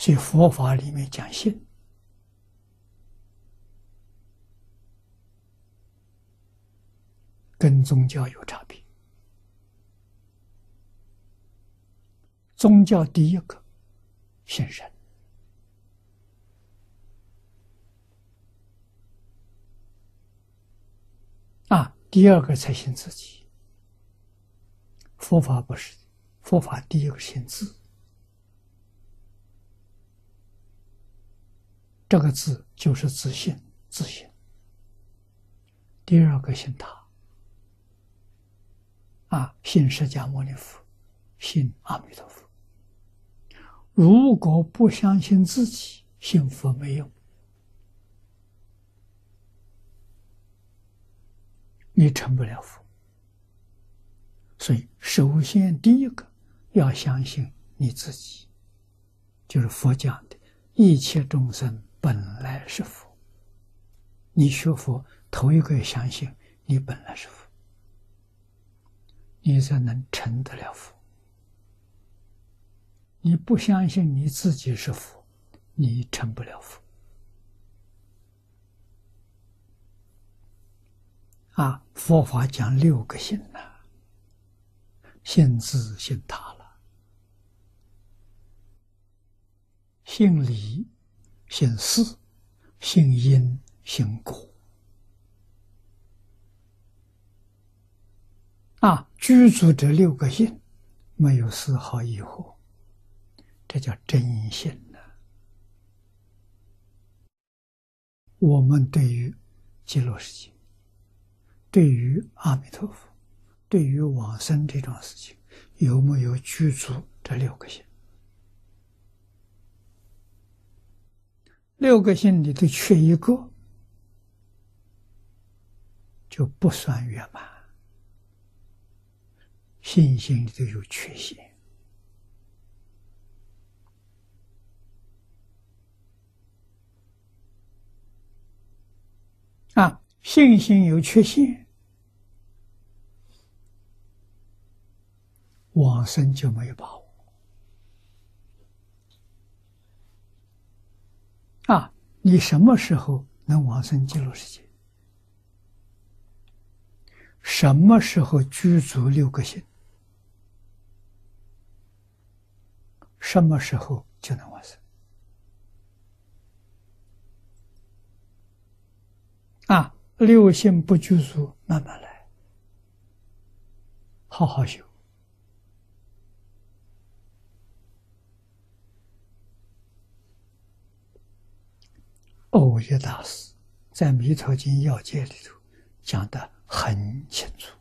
所以佛法里面讲信，跟宗教有差别。宗教第一个信神啊，第二个才信自己。佛法不是，佛法第一个信自，这个字就是自信、自信。第二个信他，啊，信释迦牟尼佛，信阿弥陀佛。如果不相信自己，信佛没用，你成不了佛。所以，首先第一个要相信你自己，就是佛讲的“一切众生本来是佛”。你学佛，头一个相信你本来是佛，你才能成得了佛。你不相信你自己是佛，你成不了佛。啊，佛法讲六个信呐，信自信他了，信理、信事、信因、信果。啊，居住这六个信，没有丝毫疑惑。这叫真心呐！我们对于极乐世界、对于阿弥陀佛、对于往生这种事情，有没有具足这六个心？六个心里头缺一个，就不算圆满。信心里头有缺陷。啊，信心有缺陷，往生就没有把握。啊，你什么时候能往生极乐世界？什么时候具足六个心？什么时候就能往生？啊，六性不拘束，慢慢来，好好修。欧耶大师在《弥陀经要解》里头讲的很清楚。